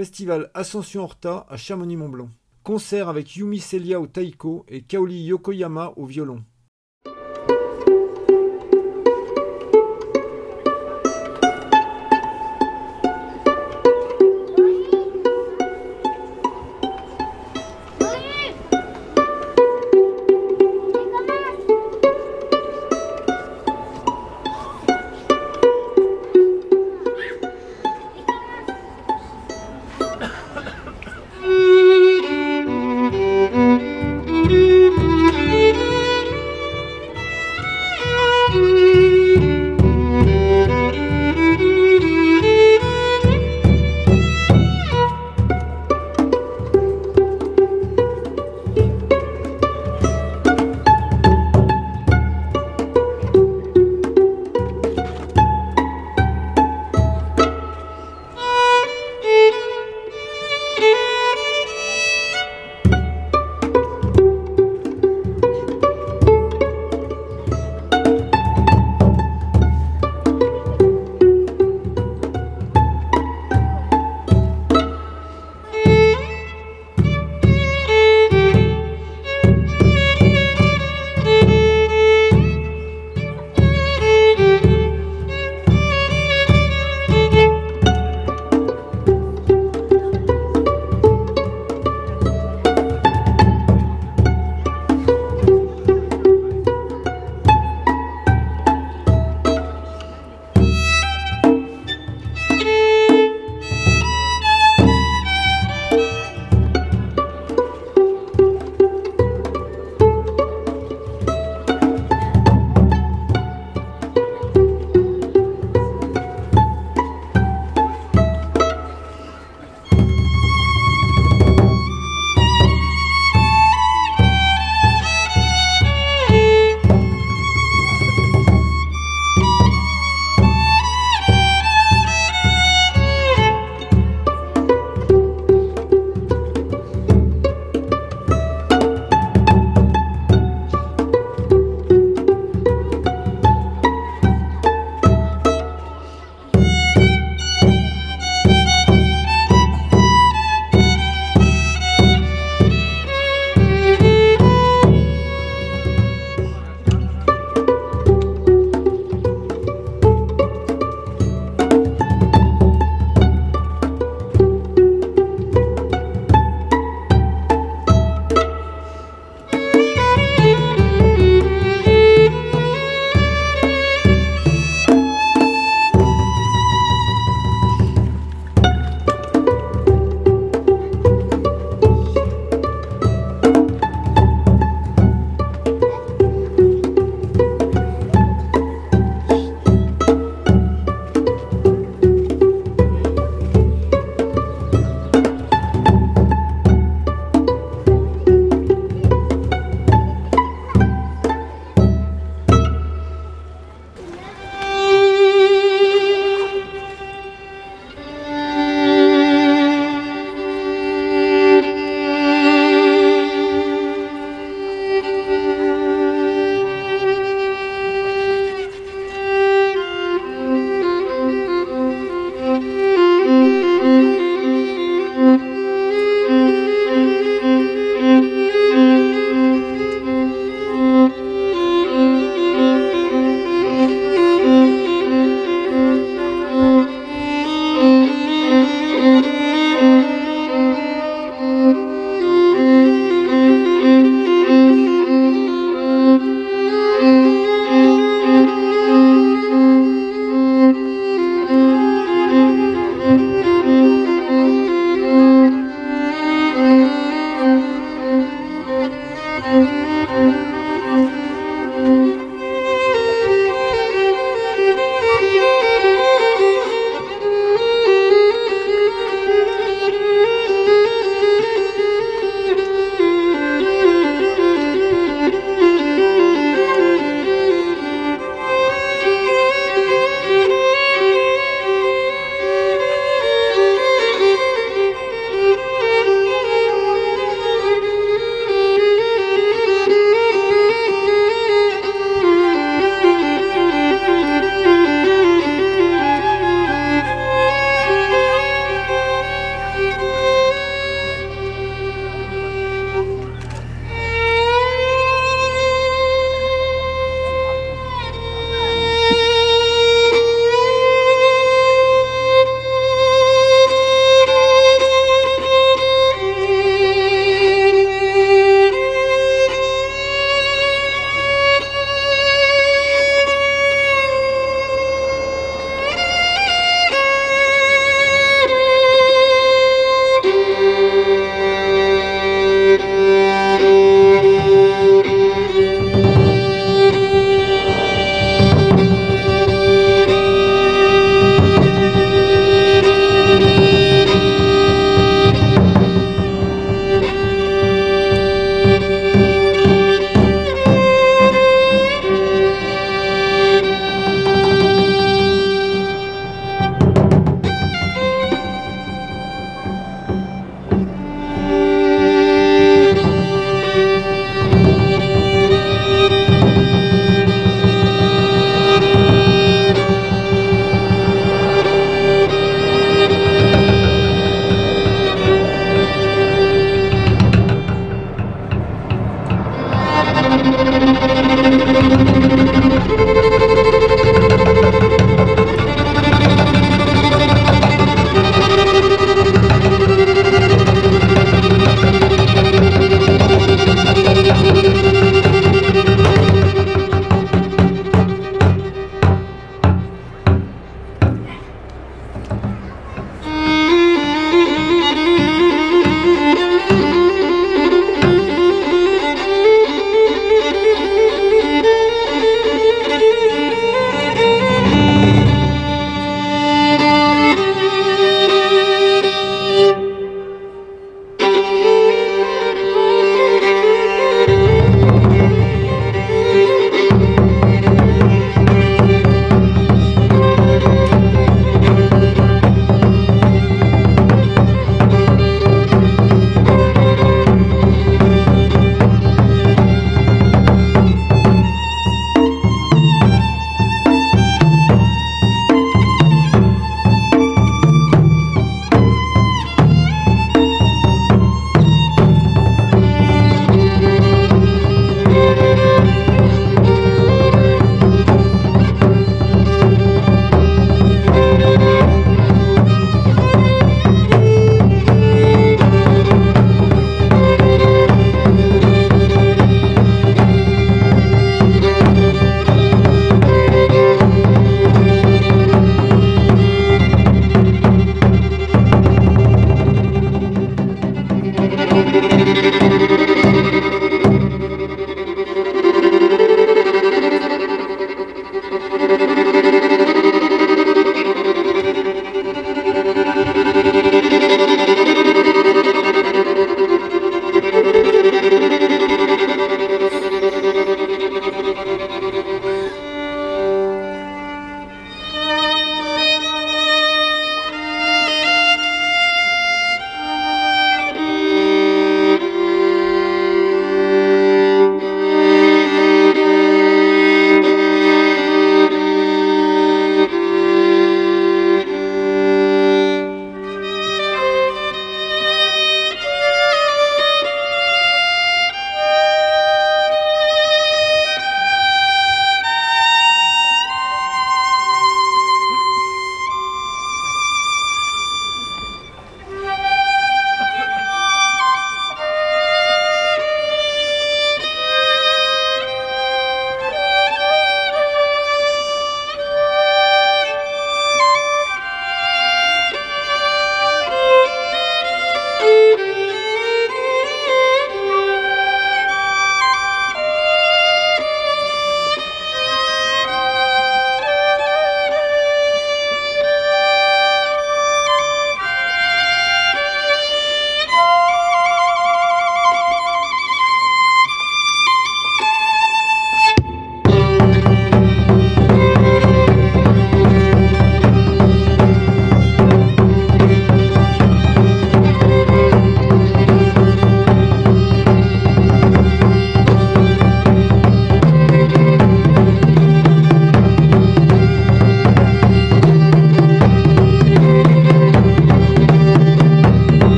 Festival Ascension Horta à Chamonix-Mont-Blanc. Concert avec Yumi Celia au taiko et Kaoli Yokoyama au violon.